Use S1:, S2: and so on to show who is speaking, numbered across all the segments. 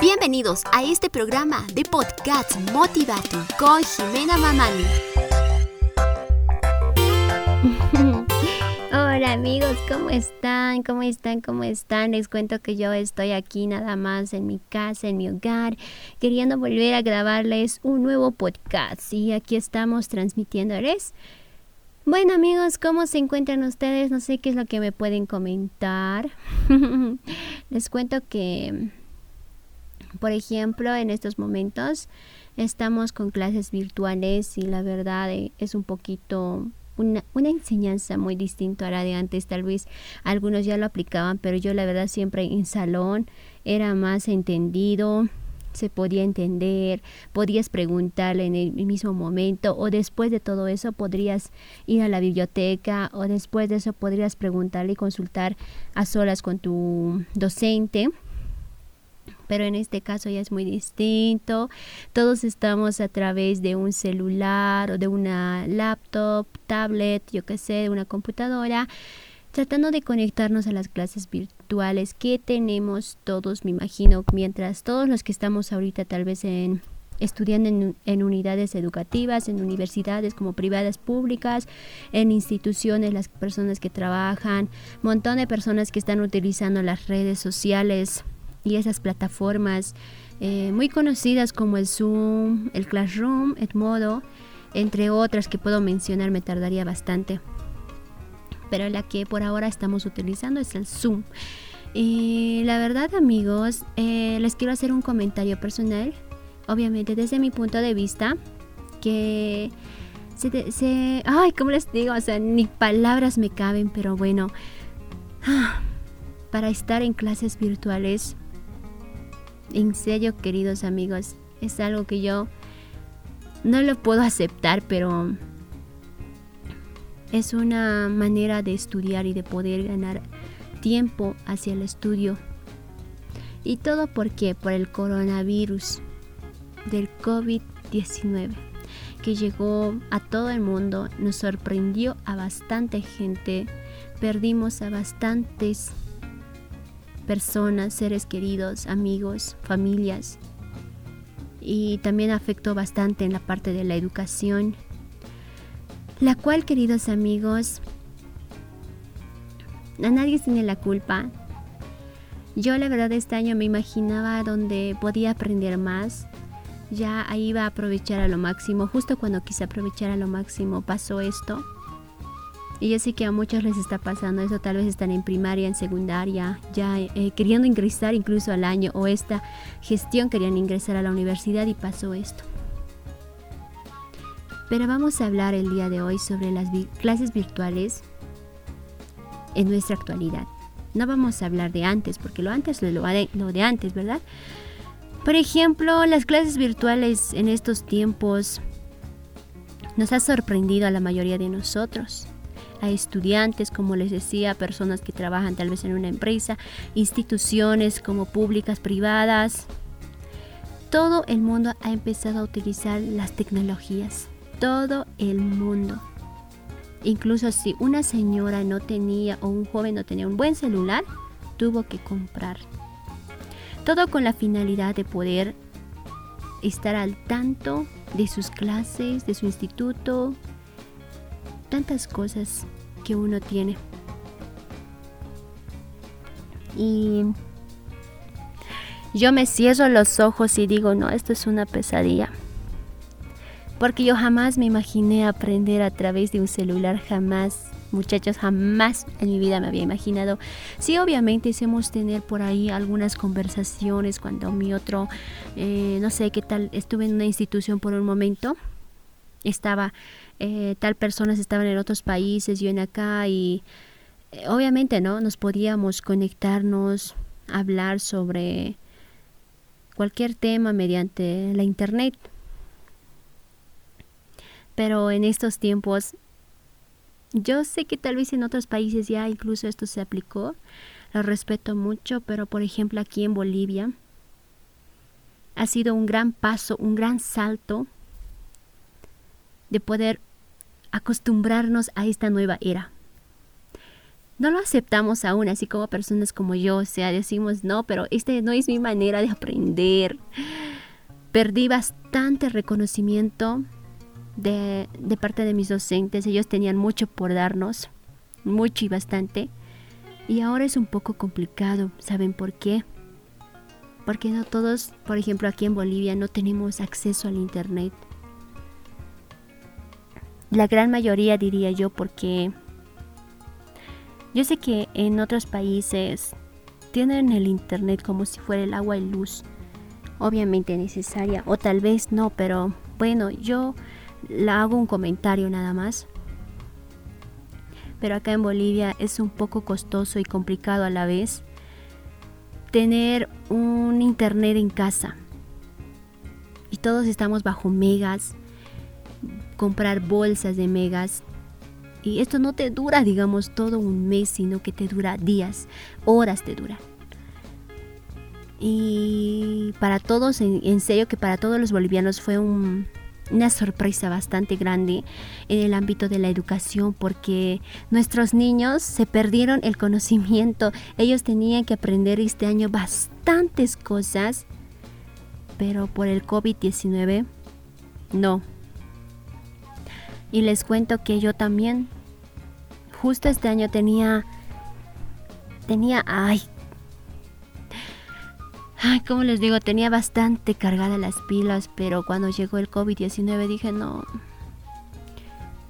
S1: Bienvenidos a este programa de podcast Motivate con Jimena Mamani.
S2: Hola amigos, ¿cómo están? ¿Cómo están? ¿Cómo están? Les cuento que yo estoy aquí nada más en mi casa, en mi hogar, queriendo volver a grabarles un nuevo podcast. Y aquí estamos transmitiéndoles. Bueno amigos, ¿cómo se encuentran ustedes? No sé qué es lo que me pueden comentar. Les cuento que por ejemplo, en estos momentos estamos con clases virtuales y la verdad eh, es un poquito una, una, enseñanza muy distinta a la de antes. Tal vez algunos ya lo aplicaban, pero yo la verdad siempre en salón era más entendido, se podía entender, podías preguntarle en el mismo momento o después de todo eso podrías ir a la biblioteca o después de eso podrías preguntarle y consultar a solas con tu docente pero en este caso ya es muy distinto. Todos estamos a través de un celular o de una laptop, tablet, yo qué sé, de una computadora, tratando de conectarnos a las clases virtuales que tenemos todos, me imagino, mientras todos los que estamos ahorita tal vez en estudiando en, en, unidades educativas, en universidades como privadas públicas, en instituciones, las personas que trabajan, montón de personas que están utilizando las redes sociales y esas plataformas eh, muy conocidas como el Zoom, el Classroom, Edmodo, entre otras que puedo mencionar, me tardaría bastante. Pero la que por ahora estamos utilizando es el Zoom. Y la verdad, amigos, eh, les quiero hacer un comentario personal, obviamente desde mi punto de vista, que se, se ay, ¿cómo les digo? O sea, ni palabras me caben, pero bueno, para estar en clases virtuales en serio, queridos amigos, es algo que yo no lo puedo aceptar, pero es una manera de estudiar y de poder ganar tiempo hacia el estudio. Y todo por qué? Por el coronavirus del COVID-19 que llegó a todo el mundo, nos sorprendió a bastante gente, perdimos a bastantes personas, seres queridos, amigos, familias. Y también afectó bastante en la parte de la educación, la cual, queridos amigos, a nadie tiene la culpa. Yo la verdad este año me imaginaba donde podía aprender más. Ya ahí iba a aprovechar a lo máximo. Justo cuando quise aprovechar a lo máximo pasó esto. Y yo sé que a muchos les está pasando eso, tal vez están en primaria, en secundaria, ya eh, queriendo ingresar incluso al año o esta gestión querían ingresar a la universidad y pasó esto. Pero vamos a hablar el día de hoy sobre las clases virtuales en nuestra actualidad. No vamos a hablar de antes, porque lo antes es lo de, lo de antes, ¿verdad? Por ejemplo, las clases virtuales en estos tiempos nos ha sorprendido a la mayoría de nosotros a estudiantes, como les decía, personas que trabajan tal vez en una empresa, instituciones como públicas, privadas. Todo el mundo ha empezado a utilizar las tecnologías. Todo el mundo. Incluso si una señora no tenía o un joven no tenía un buen celular, tuvo que comprar. Todo con la finalidad de poder estar al tanto de sus clases, de su instituto, tantas cosas que uno tiene. Y yo me cierro los ojos y digo, no, esto es una pesadilla. Porque yo jamás me imaginé aprender a través de un celular, jamás, muchachos, jamás en mi vida me había imaginado. Sí, obviamente hicimos tener por ahí algunas conversaciones cuando mi otro, eh, no sé qué tal, estuve en una institución por un momento, estaba eh, tal personas estaban en otros países, yo en acá y eh, obviamente no nos podíamos conectarnos, hablar sobre cualquier tema mediante la internet. Pero en estos tiempos yo sé que tal vez en otros países ya incluso esto se aplicó, lo respeto mucho, pero por ejemplo aquí en Bolivia ha sido un gran paso, un gran salto de poder acostumbrarnos a esta nueva era. no lo aceptamos aún, así como personas como yo, o sea, decimos, no, pero este no es mi manera de aprender. Perdí bastante reconocimiento de, de parte de mis docentes, ellos tenían mucho por darnos, mucho y bastante. Y ahora es un poco complicado, ¿saben por qué? Porque no todos, por ejemplo aquí en Bolivia, no tenemos acceso al Internet. La gran mayoría diría yo porque yo sé que en otros países tienen el Internet como si fuera el agua y luz, obviamente necesaria, o tal vez no, pero bueno, yo la hago un comentario nada más pero acá en Bolivia es un poco costoso y complicado a la vez tener un internet en casa. Y todos estamos bajo megas, comprar bolsas de megas. Y esto no te dura, digamos, todo un mes, sino que te dura días, horas te dura. Y para todos, en, serio que para todos los bolivianos fue un, una sorpresa bastante grande en el ámbito de la educación porque nuestros niños se perdieron el conocimiento. Ellos tenían que aprender este año bastantes cosas, pero por el COVID-19 no. Y les cuento que yo también, justo este año tenía, tenía, ay, Como les digo, tenía bastante cargadas las pilas, pero cuando llegó el COVID-19 dije, no,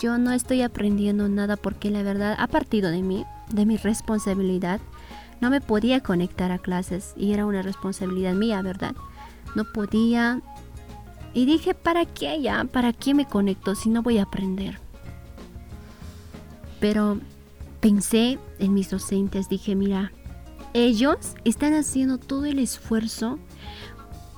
S2: yo no estoy aprendiendo nada porque la verdad ha partido de mí, de mi responsabilidad. No me podía conectar a clases y era una responsabilidad mía, ¿verdad? No podía. Y dije, ¿para qué ya? ¿Para qué me conecto si no voy a aprender? Pero pensé en mis docentes, dije, mira, ellos están haciendo todo el esfuerzo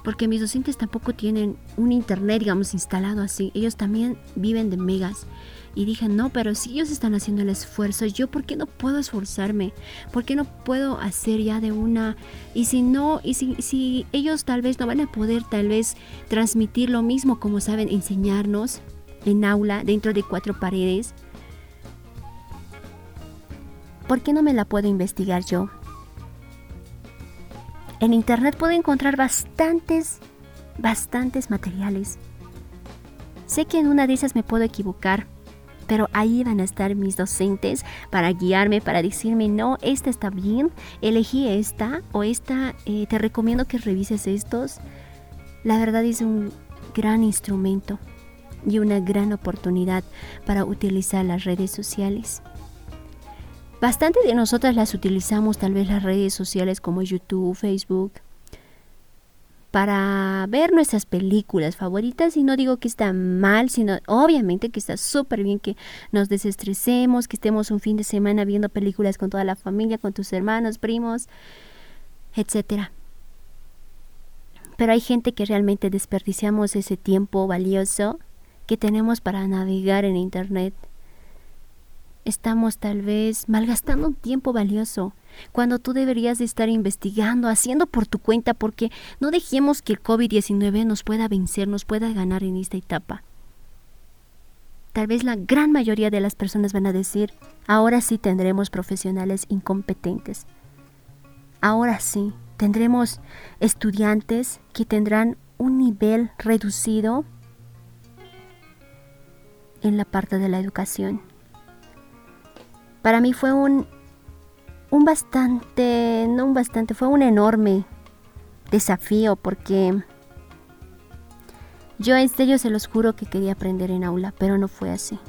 S2: porque mis docentes tampoco tienen un internet, digamos, instalado así. Ellos también viven de megas. Y dije, no, pero si ellos están haciendo el esfuerzo, yo por qué no puedo esforzarme? ¿Por qué no puedo hacer ya de una? Y si no, y si, si ellos tal vez no van a poder tal vez transmitir lo mismo como saben enseñarnos en aula, dentro de cuatro paredes, ¿por qué no me la puedo investigar yo? En internet puedo encontrar bastantes, bastantes materiales. Sé que en una de esas me puedo equivocar, pero ahí van a estar mis docentes para guiarme, para decirme, no, esta está bien, elegí esta o esta, eh, te recomiendo que revises estos. La verdad es un gran instrumento y una gran oportunidad para utilizar las redes sociales. Bastante de nosotras las utilizamos tal vez las redes sociales como YouTube, Facebook, para ver nuestras películas favoritas y no digo que está mal, sino obviamente que está súper bien que nos desestresemos, que estemos un fin de semana viendo películas con toda la familia, con tus hermanos, primos, etcétera. Pero hay gente que realmente desperdiciamos ese tiempo valioso que tenemos para navegar en internet estamos tal vez malgastando un tiempo valioso cuando tú deberías de estar investigando, haciendo por tu cuenta, porque no dejemos que el COVID-19 nos pueda vencer, nos pueda ganar en esta etapa. Tal vez la gran mayoría de las personas van a decir, ahora sí tendremos profesionales incompetentes. Ahora sí, tendremos estudiantes que tendrán un nivel reducido en la parte de la educación para mí fue un, un bastante, no un bastante, fue un enorme desafío porque yo en serio se los juro que quería aprender en aula, pero no fue así.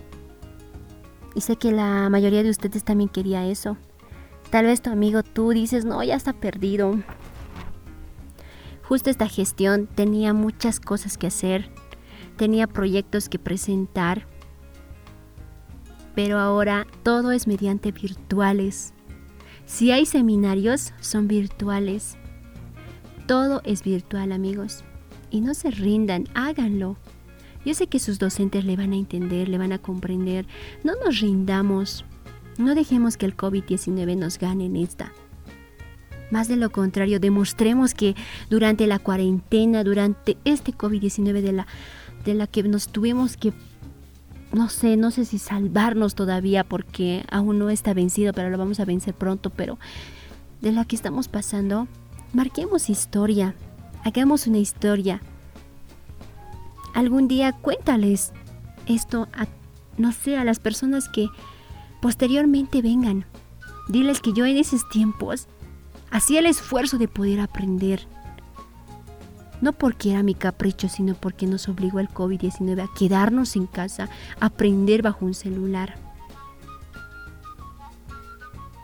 S2: Y sé que la mayoría de ustedes también quería eso. Tal vez tu amigo tú dices, no, ya está perdido. Justo esta gestión tenía muchas cosas que hacer, tenía proyectos que presentar pero ahora todo es mediante virtuales. Si hay seminarios, son virtuales. Todo es virtual, amigos. Y no se rindan, háganlo. Yo sé que sus docentes le van a entender, le van a comprender. No nos rindamos. No dejemos que el COVID-19 nos gane en esta. Más de lo contrario, demostremos que durante la cuarentena, durante este COVID-19 de la, de la que nos tuvimos que no sé, no sé si salvarnos todavía porque aún no está vencido, pero lo vamos a vencer pronto, pero de la que estamos pasando, marquemos historia, hagamos una historia. Algún día cuéntales esto a, no sé, a las personas que posteriormente vengan. Diles que yo en esos tiempos hacía el esfuerzo de poder aprender. No porque era mi capricho, sino porque nos obligó el COVID-19 a quedarnos en casa, a aprender bajo un celular.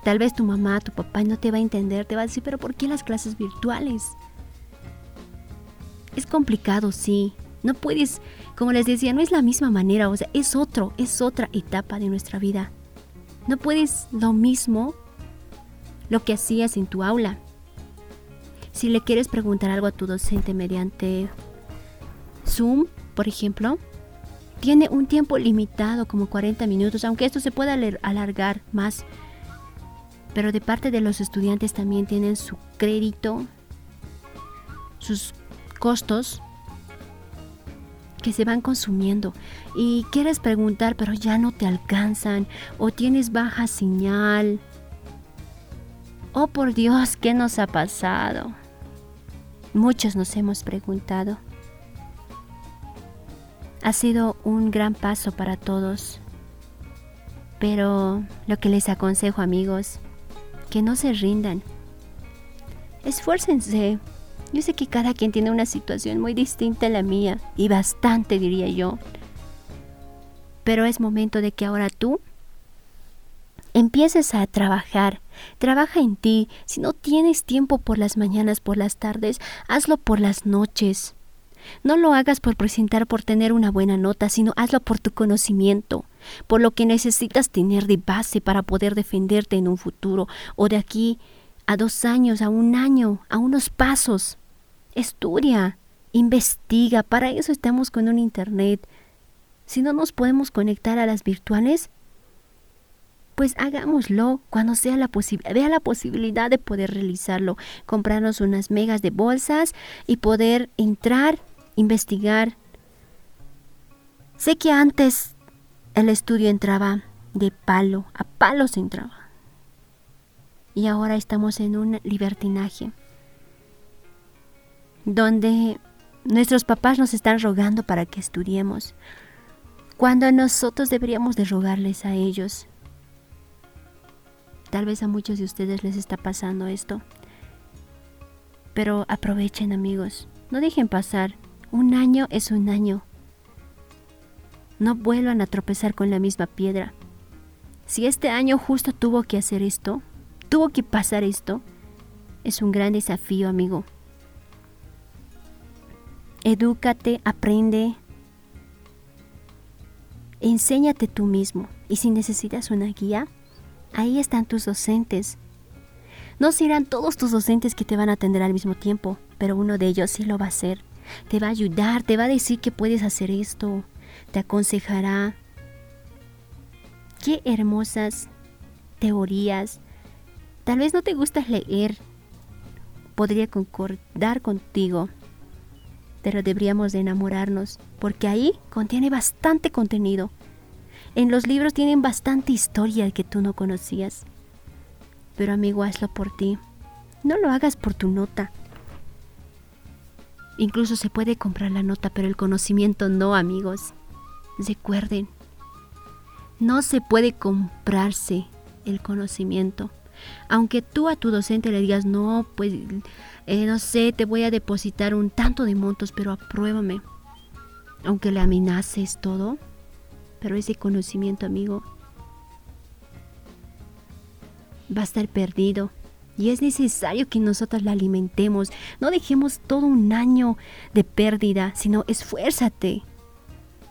S2: Tal vez tu mamá, tu papá no te va a entender, te va a decir, pero ¿por qué las clases virtuales? Es complicado, sí. No puedes, como les decía, no es la misma manera, o sea, es otro, es otra etapa de nuestra vida. No puedes lo mismo lo que hacías en tu aula. Si le quieres preguntar algo a tu docente mediante Zoom, por ejemplo, tiene un tiempo limitado, como 40 minutos, aunque esto se pueda alargar más. Pero de parte de los estudiantes también tienen su crédito, sus costos que se van consumiendo y quieres preguntar pero ya no te alcanzan o tienes baja señal. Oh por Dios, ¿qué nos ha pasado? Muchos nos hemos preguntado. Ha sido un gran paso para todos. Pero lo que les aconsejo amigos, que no se rindan. Esfuércense. Yo sé que cada quien tiene una situación muy distinta a la mía, y bastante diría yo. Pero es momento de que ahora tú empieces a trabajar. Trabaja en ti. Si no tienes tiempo por las mañanas, por las tardes, hazlo por las noches. No lo hagas por presentar, por tener una buena nota, sino hazlo por tu conocimiento, por lo que necesitas tener de base para poder defenderte en un futuro o de aquí a dos años, a un año, a unos pasos. Estudia, investiga, para eso estamos con un Internet. Si no nos podemos conectar a las virtuales, pues hagámoslo cuando sea la vea la posibilidad de poder realizarlo, comprarnos unas megas de bolsas y poder entrar, investigar. Sé que antes el estudio entraba de palo, a palo se entraba. Y ahora estamos en un libertinaje donde nuestros papás nos están rogando para que estudiemos, cuando nosotros deberíamos de rogarles a ellos Tal vez a muchos de ustedes les está pasando esto. Pero aprovechen amigos, no dejen pasar. Un año es un año. No vuelvan a tropezar con la misma piedra. Si este año justo tuvo que hacer esto, tuvo que pasar esto, es un gran desafío, amigo. Edúcate, aprende, enséñate tú mismo. Y si necesitas una guía, Ahí están tus docentes. No serán todos tus docentes que te van a atender al mismo tiempo, pero uno de ellos sí lo va a hacer. Te va a ayudar, te va a decir que puedes hacer esto, te aconsejará. Qué hermosas teorías. Tal vez no te gusta leer, podría concordar contigo, pero deberíamos de enamorarnos, porque ahí contiene bastante contenido en los libros tienen bastante historia que tú no conocías. Pero amigo, hazlo por ti. No lo hagas por tu nota. Incluso se puede comprar la nota, pero el conocimiento no, amigos. Recuerden, no se puede comprarse el conocimiento. Aunque tú a tu docente le digas, no, pues, eh, no sé, te voy a depositar un tanto de montos, pero apruébame. Aunque le amenaces todo, pero ese conocimiento, amigo, va a estar perdido. Y es necesario que nosotros la alimentemos. No dejemos todo un año de pérdida, sino esfuérzate.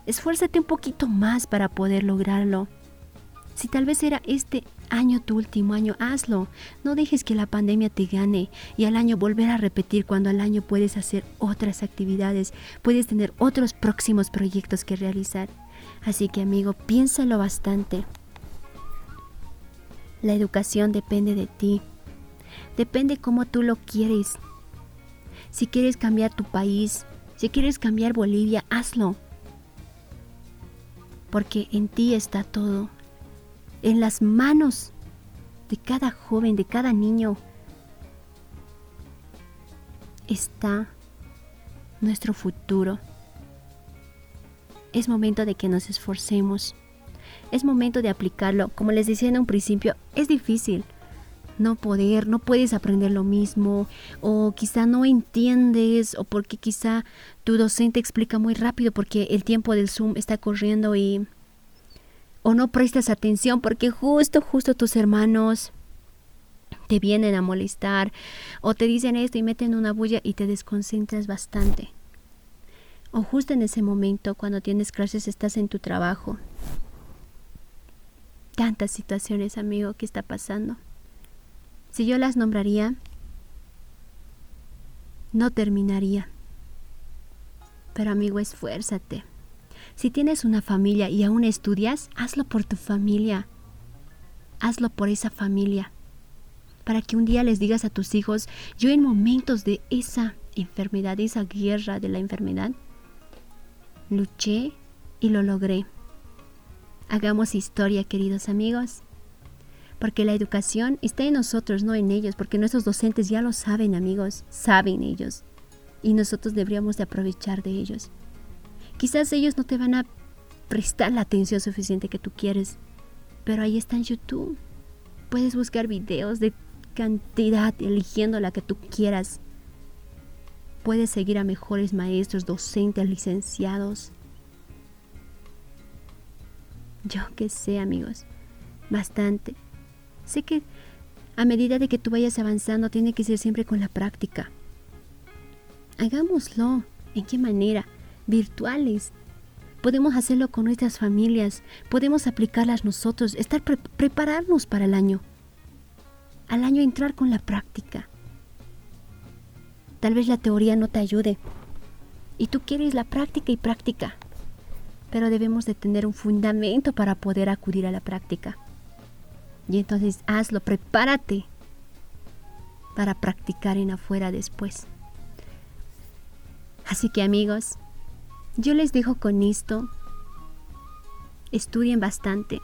S2: Esfuérzate un poquito más para poder lograrlo. Si tal vez era este año tu último año, hazlo. No dejes que la pandemia te gane y al año volver a repetir cuando al año puedes hacer otras actividades, puedes tener otros próximos proyectos que realizar. Así que amigo, piénsalo bastante. La educación depende de ti. Depende cómo tú lo quieres. Si quieres cambiar tu país, si quieres cambiar Bolivia, hazlo. porque en ti está todo, en las manos de cada joven, de cada niño, está nuestro futuro. Es momento de que nos esforcemos. Es momento de aplicarlo. Como les decía en un principio, es difícil no poder, no puedes aprender lo mismo, o quizá no entiendes, o porque quizá tu docente explica muy rápido porque el tiempo del Zoom está corriendo y... o no prestas atención porque justo, justo tus hermanos te vienen a molestar, o te dicen esto y meten una bulla y te desconcentras bastante. O justo en ese momento, cuando tienes clases, estás en tu trabajo. Tantas situaciones, amigo, que está pasando. Si yo las nombraría, no terminaría. Pero amigo, esfuérzate. Si tienes una familia y aún estudias, hazlo por tu familia. Hazlo por esa familia. Para que un día les digas a tus hijos, yo en momentos de esa enfermedad, de esa guerra de la enfermedad, luché y lo logré. Hagamos historia, queridos amigos porque la educación está en nosotros, no en ellos, porque nuestros docentes ya lo saben, amigos, saben ellos, y nosotros deberíamos de aprovechar de ellos. Quizás ellos no te van a prestar la atención suficiente que tú quieres, pero ahí está en YouTube. Puedes buscar videos de cantidad, eligiendo la que tú quieras. Puedes seguir a mejores maestros, docentes, licenciados. Yo que sé, amigos, bastante. Sé que a medida de que tú vayas avanzando tiene que ser siempre con la práctica. Hagámoslo. ¿En qué manera? Virtuales. Podemos hacerlo con nuestras familias, podemos aplicarlas nosotros, estar prepararnos para el año. Al año entrar con la práctica. Tal vez la teoría no te ayude y tú quieres la práctica y práctica, pero debemos de tener un fundamento para poder acudir a la práctica. Y entonces hazlo, prepárate para practicar en afuera después. Así que amigos, yo les dejo con esto. Estudien bastante.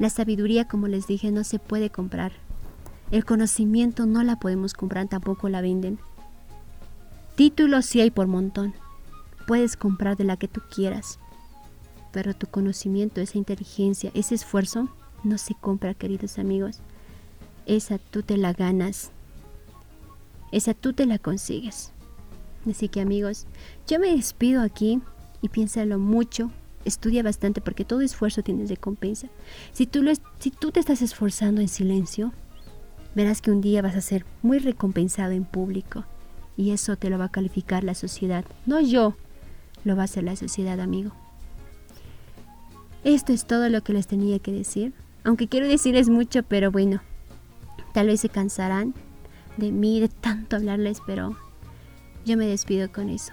S2: La sabiduría, como les dije, no se puede comprar. El conocimiento no la podemos comprar, tampoco la venden. Títulos sí hay por montón. Puedes comprar de la que tú quieras. Pero tu conocimiento, esa inteligencia, ese esfuerzo, no se compra, queridos amigos. Esa tú te la ganas. Esa tú te la consigues. Así que amigos, yo me despido aquí y piénsalo mucho. Estudia bastante porque todo esfuerzo tiene recompensa. Si tú, lo, si tú te estás esforzando en silencio, verás que un día vas a ser muy recompensado en público. Y eso te lo va a calificar la sociedad. No yo, lo va a hacer la sociedad, amigo. Esto es todo lo que les tenía que decir. Aunque quiero decirles mucho, pero bueno, tal vez se cansarán de mí, de tanto hablarles, pero yo me despido con eso.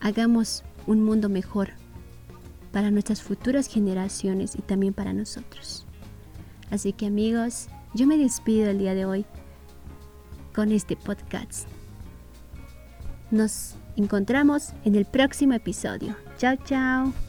S2: Hagamos un mundo mejor para nuestras futuras generaciones y también para nosotros. Así que amigos, yo me despido el día de hoy con este podcast. Nos encontramos en el próximo episodio. Chao, chao.